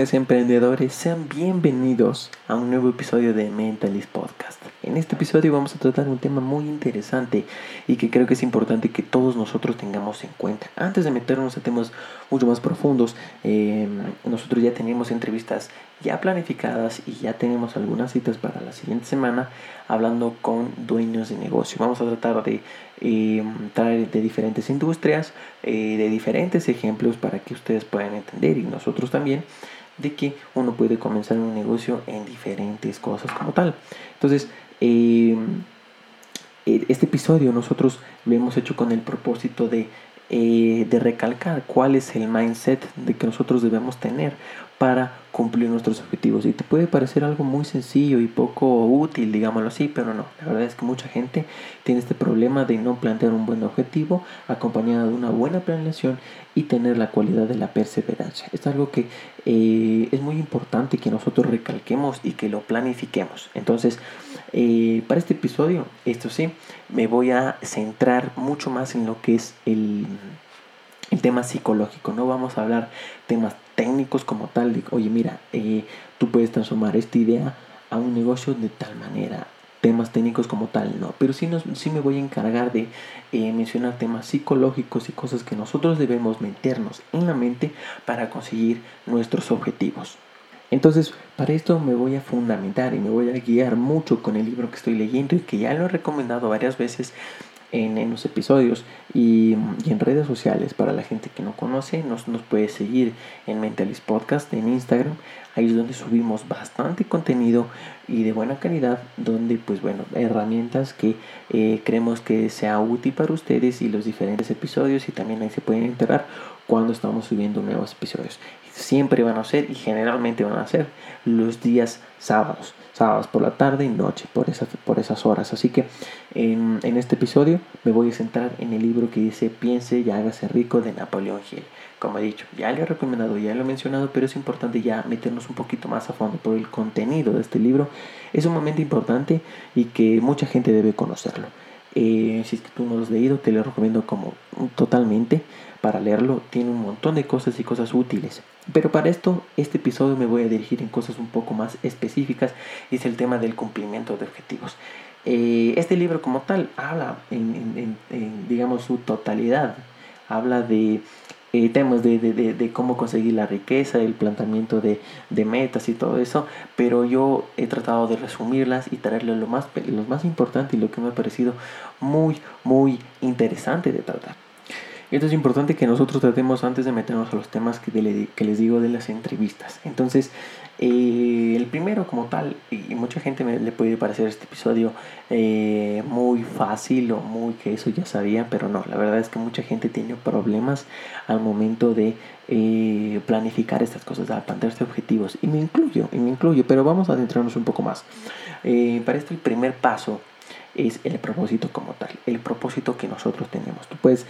jóvenes emprendedores, sean bienvenidos a un nuevo episodio de Mentalist Podcast. En este episodio vamos a tratar un tema muy interesante y que creo que es importante que todos nosotros tengamos en cuenta. Antes de meternos a temas mucho más profundos, em, nosotros ya tenemos entrevistas ya planificadas y ya tenemos algunas citas para la siguiente semana hablando con dueños de negocio. Vamos a tratar de em, traer de diferentes industrias, eh, de diferentes ejemplos para que ustedes puedan entender y nosotros también de que uno puede comenzar un negocio en diferentes cosas como tal. Entonces, eh, este episodio nosotros lo hemos hecho con el propósito de, eh, de recalcar cuál es el mindset de que nosotros debemos tener para cumplir nuestros objetivos. Y te puede parecer algo muy sencillo y poco útil, digámoslo así, pero no. La verdad es que mucha gente tiene este problema de no plantear un buen objetivo acompañado de una buena planeación y tener la cualidad de la perseverancia. Es algo que eh, es muy importante que nosotros recalquemos y que lo planifiquemos. Entonces, eh, para este episodio, esto sí, me voy a centrar mucho más en lo que es el el tema psicológico, no vamos a hablar temas técnicos como tal, de, oye, mira, eh, tú puedes transformar esta idea a un negocio de tal manera, temas técnicos como tal, no, pero sí, nos, sí me voy a encargar de eh, mencionar temas psicológicos y cosas que nosotros debemos meternos en la mente para conseguir nuestros objetivos. Entonces, para esto me voy a fundamentar y me voy a guiar mucho con el libro que estoy leyendo y que ya lo he recomendado varias veces en, los episodios y, en redes sociales. Para la gente que no conoce, nos, nos puede seguir en Mentalist Podcast en Instagram. Ahí es donde subimos bastante contenido y de buena calidad, donde pues bueno, herramientas que eh, creemos que sea útil para ustedes y los diferentes episodios y también ahí se pueden enterar cuando estamos subiendo nuevos episodios. Siempre van a ser y generalmente van a ser los días sábados sábados por la tarde y noche por esas, por esas horas. Así que en, en, este episodio me voy a centrar en el libro que dice Piense y hágase rico de Napoleón Hill. Como he dicho, ya lo he recomendado, ya lo he mencionado, pero es importante ya meternos un poquito más a fondo por el contenido de este libro. Es un momento importante y que mucha gente debe conocerlo. Eh, si es que tú no lo has leído, te lo recomiendo como totalmente para leerlo. Tiene un montón de cosas y cosas útiles. Pero para esto, este episodio me voy a dirigir en cosas un poco más específicas y es el tema del cumplimiento de objetivos. Eh, este libro como tal habla en, digamos, su totalidad. Habla de eh, temas de, de, de, cómo conseguir la riqueza, el planteamiento de, metas y todo eso, pero yo he tratado de resumirlas y traerle lo más, lo más importante y lo que me ha parecido muy, muy interesante de tratar. Esto es importante que nosotros tratemos antes de meternos a los temas que, les digo de las entrevistas. Entonces, eh, el primero como tal, y mucha gente me, le puede parecer este episodio eh, muy fácil o muy que eso ya sabía, pero no, la verdad es que mucha gente tiene problemas al momento de eh, planificar estas cosas, a plantearse objetivos, y me incluyo, y me incluyo, pero vamos a adentrarnos un poco más. para esto el primer paso es el propósito como tal, el propósito que nosotros tenemos. Tú puedes,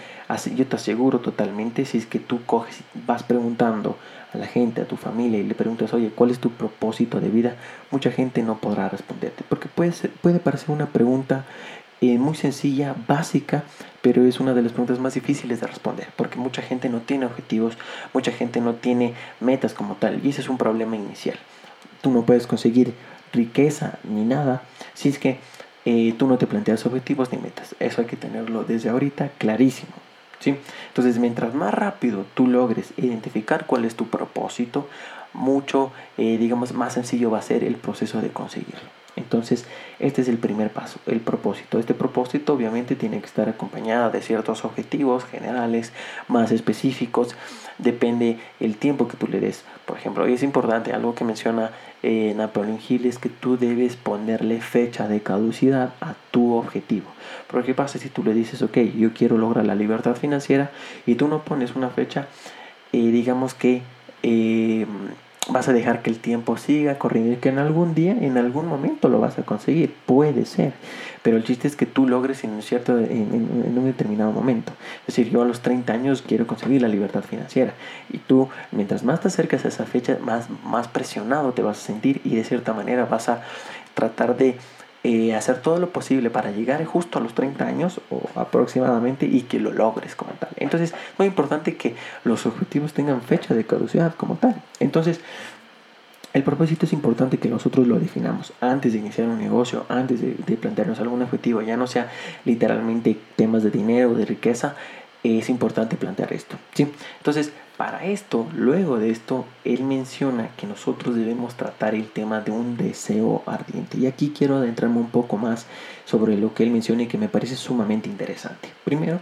yo te aseguro totalmente, si es que tú coges vas preguntando a la gente, a tu familia y le preguntas, oye, ¿cuál es tu propósito de vida? Mucha gente no podrá responderte, porque puede, puede parecer una pregunta eh, muy sencilla, básica, pero es una de las preguntas más difíciles de responder, porque mucha gente no tiene objetivos, mucha gente no tiene metas como tal, y ese es un problema inicial. Tú no puedes conseguir riqueza ni nada si es que tú no te planteas objetivos ni metas. Eso hay que tenerlo desde ahorita clarísimo. ¿sí? Entonces, mientras más rápido tú logres identificar cuál es tu propósito, mucho, eh, digamos, más sencillo va a ser el proceso de conseguirlo. Entonces, este es el primer paso, el propósito. Este propósito obviamente tiene que estar acompañado de ciertos objetivos generales, más específicos. Depende el tiempo que tú le des. Por ejemplo, y es importante, algo que menciona eh, Napoleon Hill es que tú debes ponerle fecha de caducidad a tu objetivo. Porque ¿qué pasa si tú le dices, ok, yo quiero lograr la libertad financiera y tú no pones una fecha, eh, digamos que... Eh, vas a dejar que el tiempo siga corriendo y que en algún día, en algún momento lo vas a conseguir, puede ser, pero el chiste es que tú logres en un, cierto, en, un determinado momento. Es decir, yo a los 30 años quiero conseguir la libertad financiera. Y tú, mientras más te acercas a esa fecha, más, más presionado te vas a sentir y de cierta manera vas a tratar de eh, hacer todo lo posible para llegar justo a los 30 años o aproximadamente y que lo logres como tal. Entonces, muy importante que los objetivos tengan fecha de caducidad como tal. Entonces, el propósito es importante que nosotros lo definamos antes de iniciar un negocio, antes de, de plantearnos algún objetivo, ya no sea literalmente temas de dinero o de riqueza, es importante plantear esto. ¿sí? Entonces, para esto, luego de esto, él menciona que nosotros debemos tratar el tema de un deseo ardiente. Y aquí quiero adentrarme un poco más sobre lo que él menciona y que me parece sumamente interesante. Primero,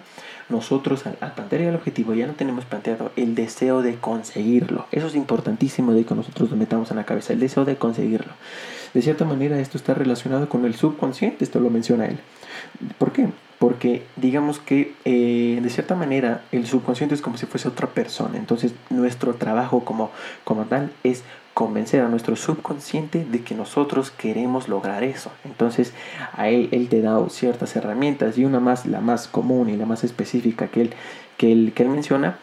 nosotros al, plantear el objetivo ya no tenemos planteado el deseo de conseguirlo. Eso es importantísimo de que nosotros lo metamos en la cabeza, el deseo de conseguirlo. De cierta manera esto está relacionado con el subconsciente, esto lo menciona él. ¿Por qué? Porque digamos que eh, de cierta manera el subconsciente es como si fuese otra persona. Entonces nuestro trabajo como, como tal es convencer a nuestro subconsciente de que nosotros queremos lograr eso. Entonces a él, él te da ciertas herramientas y una más, la más común y la más específica que él, que él, que él menciona,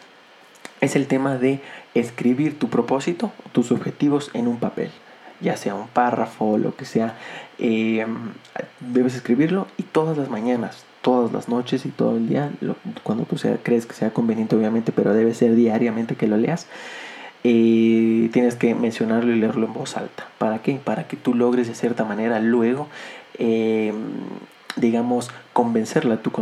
es el tema de escribir tu propósito, tus objetivos en un papel ya sea un párrafo, lo que sea, eh, debes escribirlo y todas las mañanas, todas las noches y todo el día, cuando tú crees que sea conveniente obviamente, pero debe ser diariamente que lo leas. tienes que mencionarlo y leerlo en voz alta. ¿Para qué? Para que tú logres de cierta manera luego, em, digamos, convencerla a tu,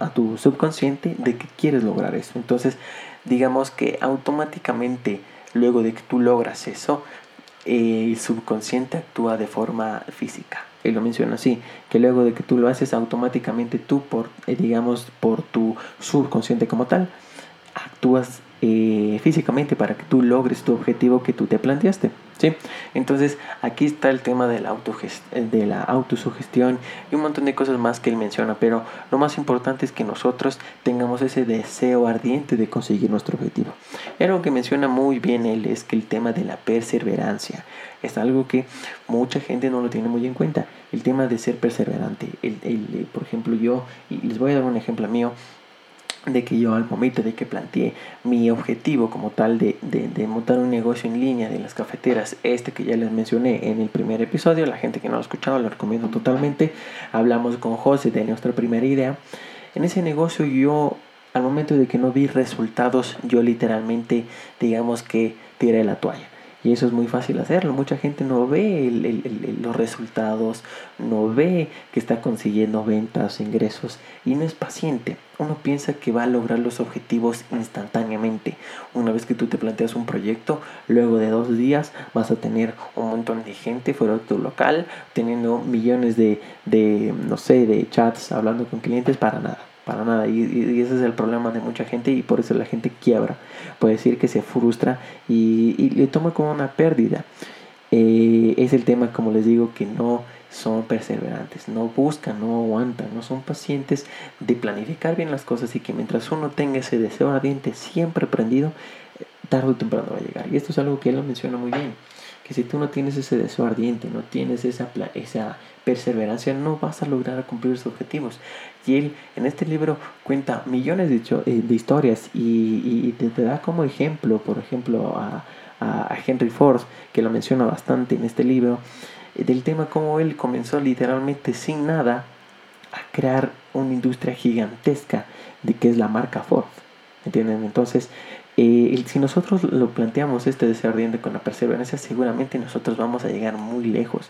a, tu subconsciente de que quieres lograr eso. Entonces, digamos que automáticamente, luego de que tú logras eso, el subconsciente actúa de forma física y lo menciona así, que luego de que tú lo haces automáticamente tú por, eh, digamos, por tu subconsciente como tal, actúas eh, físicamente para que tú logres tu objetivo que tú te planteaste. ¿sí? Entonces aquí está el tema de la, de la autosugestión y un montón de cosas más que él menciona, pero lo más importante es que nosotros tengamos ese deseo ardiente de conseguir nuestro objetivo. Y algo que menciona muy bien él es que el tema de la perseverancia es algo que mucha gente no lo tiene muy en cuenta. El tema de ser perseverante. El, el, por ejemplo, yo, y les voy a dar un ejemplo mío, de que yo al momento de que planteé mi objetivo como tal de, de, montar un negocio en línea de las cafeteras, este que ya les mencioné en el primer episodio, la gente que no lo ha escuchado lo recomiendo totalmente, hablamos con José de nuestra primera idea, en ese negocio yo al momento de que no vi resultados, yo literalmente digamos que tiré la toalla. Y eso es muy fácil hacerlo. Mucha gente no ve los resultados, no ve que está consiguiendo ventas, ingresos y no es paciente. Uno piensa que va a lograr los objetivos instantáneamente. Una vez que tú te planteas un proyecto, luego de dos días vas a tener un montón de gente fuera de tu local, teniendo millones de, de no sé, de chats, hablando con clientes para nada para nada. Y, ese es el problema de mucha gente y por eso la gente quiebra. Puede decir que se frustra y, le toma como una pérdida. Eh, es el tema, como les digo, que no son perseverantes, no buscan, no aguantan, no son pacientes de planificar bien las cosas y que mientras uno tenga ese deseo ardiente siempre prendido, eh, tarde o temprano va a llegar. Y esto es algo que él lo menciona muy bien que si tú no tienes ese deseo ardiente, no tienes esa, esa perseverancia, no vas a lograr cumplir sus objetivos. Y él en este libro cuenta millones de, eh, de historias y, te, da como ejemplo, por ejemplo, a, a, Henry Ford, que lo menciona bastante en este libro, eh, del tema cómo él comenzó literalmente sin nada a crear una industria gigantesca de que es la marca Ford. ¿Entienden? Entonces, eh, si nosotros lo planteamos este deseo ardiente con la perseverancia, seguramente nosotros vamos a llegar muy lejos.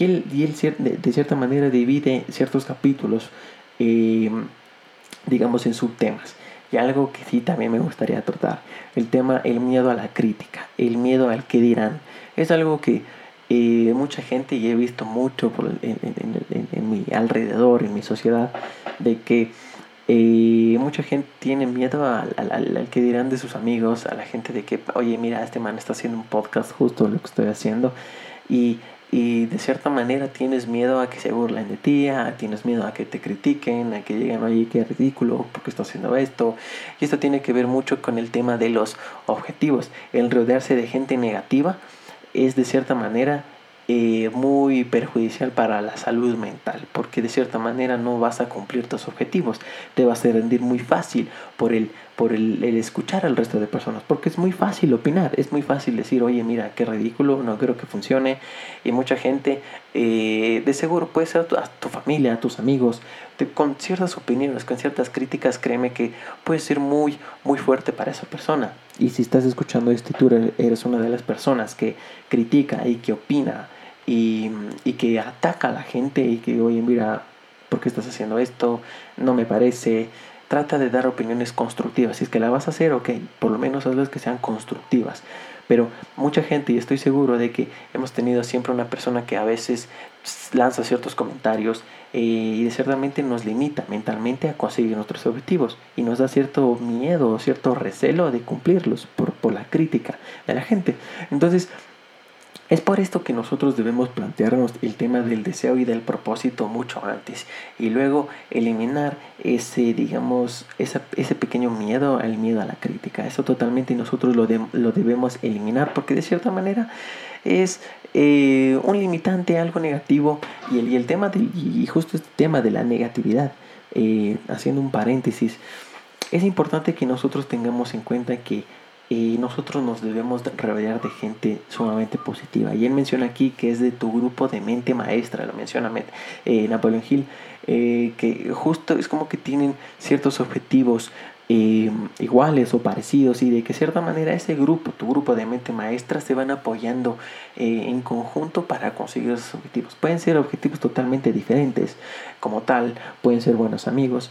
Y él, y él de, cierta manera divide ciertos capítulos, eh, digamos, en subtemas. Y algo que sí también me gustaría tratar, el tema, el miedo a la crítica, el miedo al que dirán. Es algo que eh, mucha gente, y he visto mucho por, en mi alrededor, en mi sociedad, de que y mucha gente tiene miedo al, al, que dirán de sus amigos, a la gente de que, oye, mira, este man está haciendo un podcast justo lo que estoy haciendo. Y, y de cierta manera tienes miedo a que se burlen de ti, tienes miedo a que te critiquen, a que lleguen, oye, qué ridículo, porque está haciendo esto. Y esto tiene que ver mucho con el tema de los objetivos. El rodearse de gente negativa es de cierta manera eh, muy perjudicial para la salud mental, porque de cierta manera no vas a cumplir tus objetivos, te vas a rendir muy fácil por el por el, escuchar al resto de personas, porque es muy fácil opinar, es muy fácil decir, oye, mira, qué ridículo, no creo que funcione, y mucha gente, eh, de seguro puede ser a tu, familia, a tus amigos, con ciertas opiniones, con ciertas críticas, créeme que puede ser muy, muy fuerte para esa persona. Y si estás escuchando esto y eres una de las personas que critica y que opina y, y que ataca a la gente y que, oye, mira, ¿por qué estás haciendo esto? No me parece. Trata de dar opiniones constructivas. Si es que la vas a hacer, ok, por lo menos hazlas que sean constructivas. Pero mucha gente, y estoy seguro de que hemos tenido siempre una persona que a veces lanza ciertos comentarios eh, y ciertamente nos limita mentalmente a conseguir nuestros objetivos y nos da cierto miedo, cierto recelo de cumplirlos por, por la crítica de la gente. Entonces, es por esto que nosotros debemos plantearnos el tema del deseo y del propósito mucho antes y luego eliminar ese, digamos, ese pequeño miedo al miedo a la crítica. Eso totalmente nosotros lo, debemos eliminar porque de cierta manera es eh, un limitante, algo negativo y el, y el tema del, y justo este tema de la negatividad, eh, haciendo un paréntesis, es importante que nosotros tengamos en cuenta que y nosotros nos debemos rodear de gente sumamente positiva. Y él menciona aquí que es de tu grupo de mente maestra, lo menciona eh, Napoleón Hill, eh, que justo es como que tienen ciertos objetivos eh, iguales o parecidos y de que cierta manera ese grupo, tu grupo de mente maestra, se van apoyando en conjunto para conseguir esos objetivos. Pueden ser objetivos totalmente diferentes, como tal, pueden ser buenos amigos,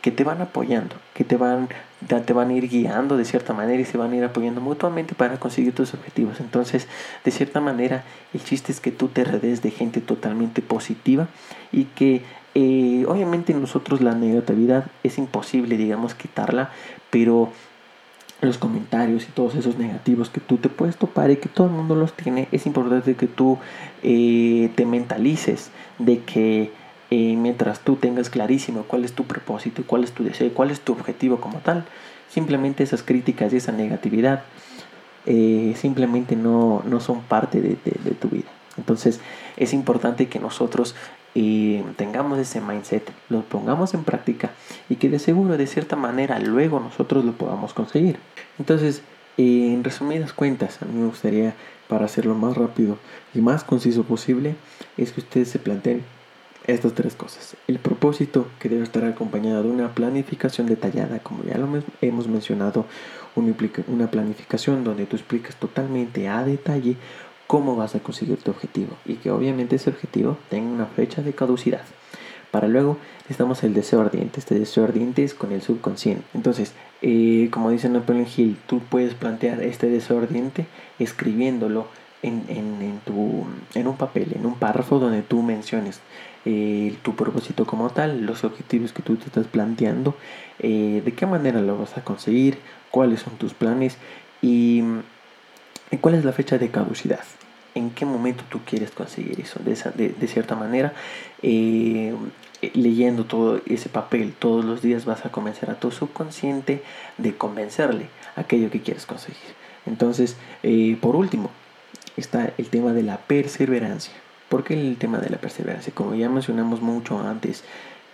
que te van apoyando, que te van, te van a ir guiando de cierta manera y se van a ir apoyando mutuamente para conseguir tus objetivos. Entonces, de cierta manera, el chiste es que tú te redes de gente totalmente positiva y que eh, obviamente nosotros la negatividad es imposible, digamos, quitarla, pero los comentarios y todos esos negativos que tú te puedes topar y que todo el mundo los tiene, es importante que tú eh, te mentalices de que y mientras tú tengas clarísimo cuál es tu propósito, cuál es tu deseo, cuál es tu objetivo como tal, simplemente esas críticas y esa negatividad eh, simplemente no, no, son parte de, tu vida. Entonces es importante que nosotros eh, tengamos ese mindset, lo pongamos en práctica y que de seguro de cierta manera luego nosotros lo podamos conseguir. Entonces, en resumidas cuentas, a mí me gustaría, para hacerlo más rápido y más conciso posible, es que ustedes se planteen estas tres cosas. El propósito que debe estar acompañado de una planificación detallada, como ya lo hemos mencionado, una planificación donde tú explicas totalmente a detalle cómo vas a conseguir tu objetivo y que obviamente ese objetivo tenga una fecha de caducidad. Para luego necesitamos el deseo ardiente. Este deseo ardiente es con el subconsciente. Entonces, eh, como dice Napoleon Hill, tú puedes plantear este deseo ardiente escribiéndolo en, un papel, en un párrafo donde tú menciones eh, tu propósito como tal, los objetivos que tú te estás planteando, eh, de qué manera lo vas a conseguir, cuáles son tus planes y, cuál es la fecha de caducidad. ¿En qué momento tú quieres conseguir eso? De, de, cierta manera, eh, leyendo todo ese papel todos los días vas a convencer a tu subconsciente de convencerle aquello que quieres conseguir. Entonces, por último, está el tema de la perseverancia. ¿Por qué el tema de la perseverancia? Como ya mencionamos mucho antes,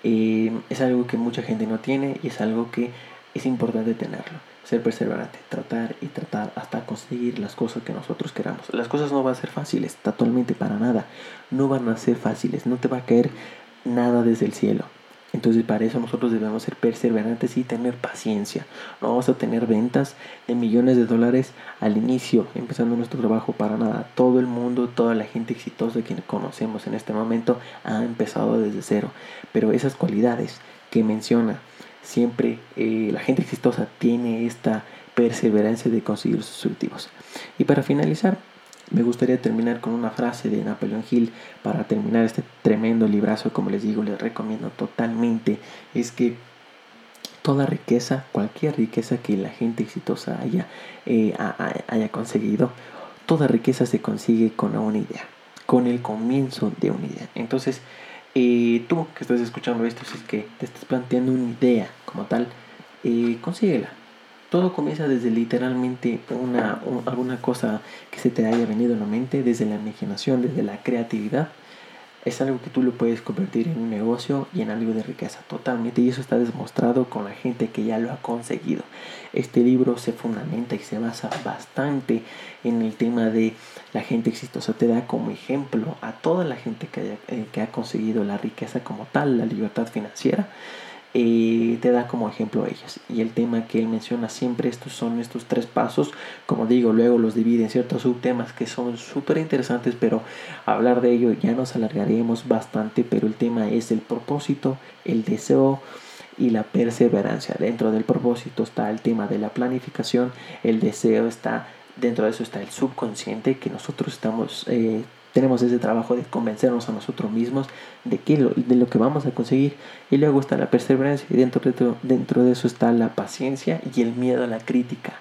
eh, es algo que mucha gente no tiene y es algo que es importante tenerlo. Ser perseverante, tratar y tratar hasta conseguir las cosas que nosotros queramos. Las cosas no van a ser fáciles, totalmente para nada. No van a ser fáciles, no te va a caer nada desde el cielo. Entonces para eso nosotros debemos ser perseverantes y tener paciencia. No vamos a tener ventas de millones de dólares al inicio, empezando nuestro trabajo para nada. Todo el mundo, toda la gente exitosa que conocemos en este momento ha empezado desde cero. Pero esas cualidades que menciona siempre eh, la gente exitosa tiene esta perseverancia de conseguir sus objetivos. Y para finalizar, me gustaría terminar con una frase de Napoleón Hill para terminar este tremendo librazo, como les digo, les recomiendo totalmente, es que toda riqueza, cualquier riqueza que la gente exitosa haya, eh, haya conseguido, toda riqueza se consigue con una idea, con el comienzo de una idea. Entonces, eh, tú que estás escuchando esto, si es que te estás planteando una idea como tal, eh, consíguela, todo comienza desde literalmente una, alguna cosa que se te haya venido a la mente, desde la imaginación, desde la creatividad. es algo que tú lo puedes convertir en un negocio y en algo de riqueza totalmente y eso está demostrado con la gente que ya lo ha conseguido. Este libro se fundamenta y se basa bastante en el tema de la gente exitosa, te da como ejemplo a toda la gente que, eh, que ha conseguido la riqueza como tal, la libertad financiera eh, te da como ejemplo ellas. Y el tema que él menciona siempre, estos son estos tres pasos, como digo, luego los divide en ciertos subtemas que son súper interesantes, pero hablar de ello ya nos alargaremos bastante, pero el tema es el propósito, el deseo y la perseverancia. Dentro del propósito está el tema de la planificación, el deseo está, dentro de eso está el subconsciente que nosotros estamos... Eh, tenemos ese trabajo de convencernos a nosotros mismos de, que lo, de lo que vamos a conseguir. Y luego está la perseverancia y dentro de, dentro de eso está la paciencia y el miedo a la crítica.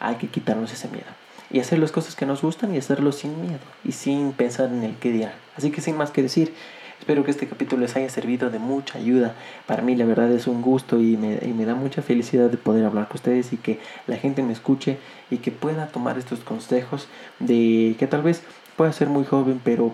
Hay que quitarnos ese miedo. Y hacer las cosas que nos gustan y hacerlo sin miedo y sin pensar en el qué dirán. Así que sin más que decir, espero que este capítulo les haya servido de mucha ayuda. Para mí la verdad es un gusto y me, y me da mucha felicidad de poder hablar con ustedes y que la gente me escuche y que pueda tomar estos consejos de que tal vez puede ser muy joven, pero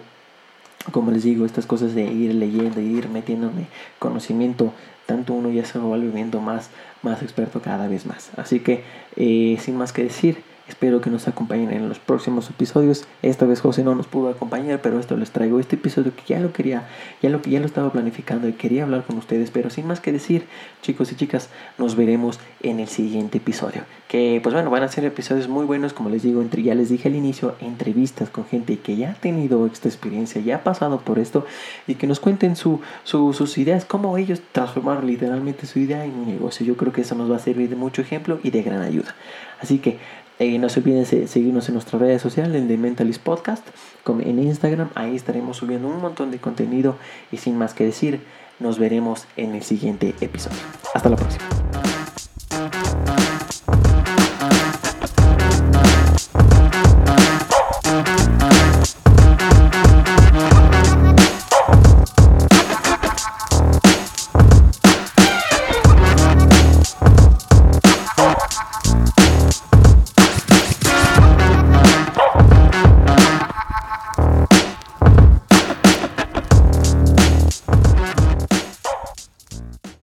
como les digo, estas cosas de ir leyendo ir metiéndome conocimiento, tanto uno ya se va volviendo más, más experto cada vez más. Así que, eh, sin más que decir, Espero que nos acompañen en los próximos episodios. Esta vez José no nos pudo acompañar, pero esto les traigo este episodio que ya lo quería, ya lo que ya lo estaba planificando y quería hablar con ustedes, pero sin más que decir, chicos y chicas, nos veremos en el siguiente episodio. Que pues bueno, van a ser episodios muy buenos, como les digo, entre ya les dije al inicio, entrevistas con gente que ya ha tenido esta experiencia, ya ha pasado por esto y que nos cuenten su, sus ideas, cómo ellos transformaron literalmente su idea en un negocio. Yo creo que eso nos va a servir de mucho ejemplo y de gran ayuda. Así que eh, no se olviden seguirnos en nuestras redes sociales, The Mentalist Podcast, como en Instagram. Ahí estaremos subiendo un montón de contenido. Y sin más que decir, nos veremos en el siguiente episodio. Hasta la próxima.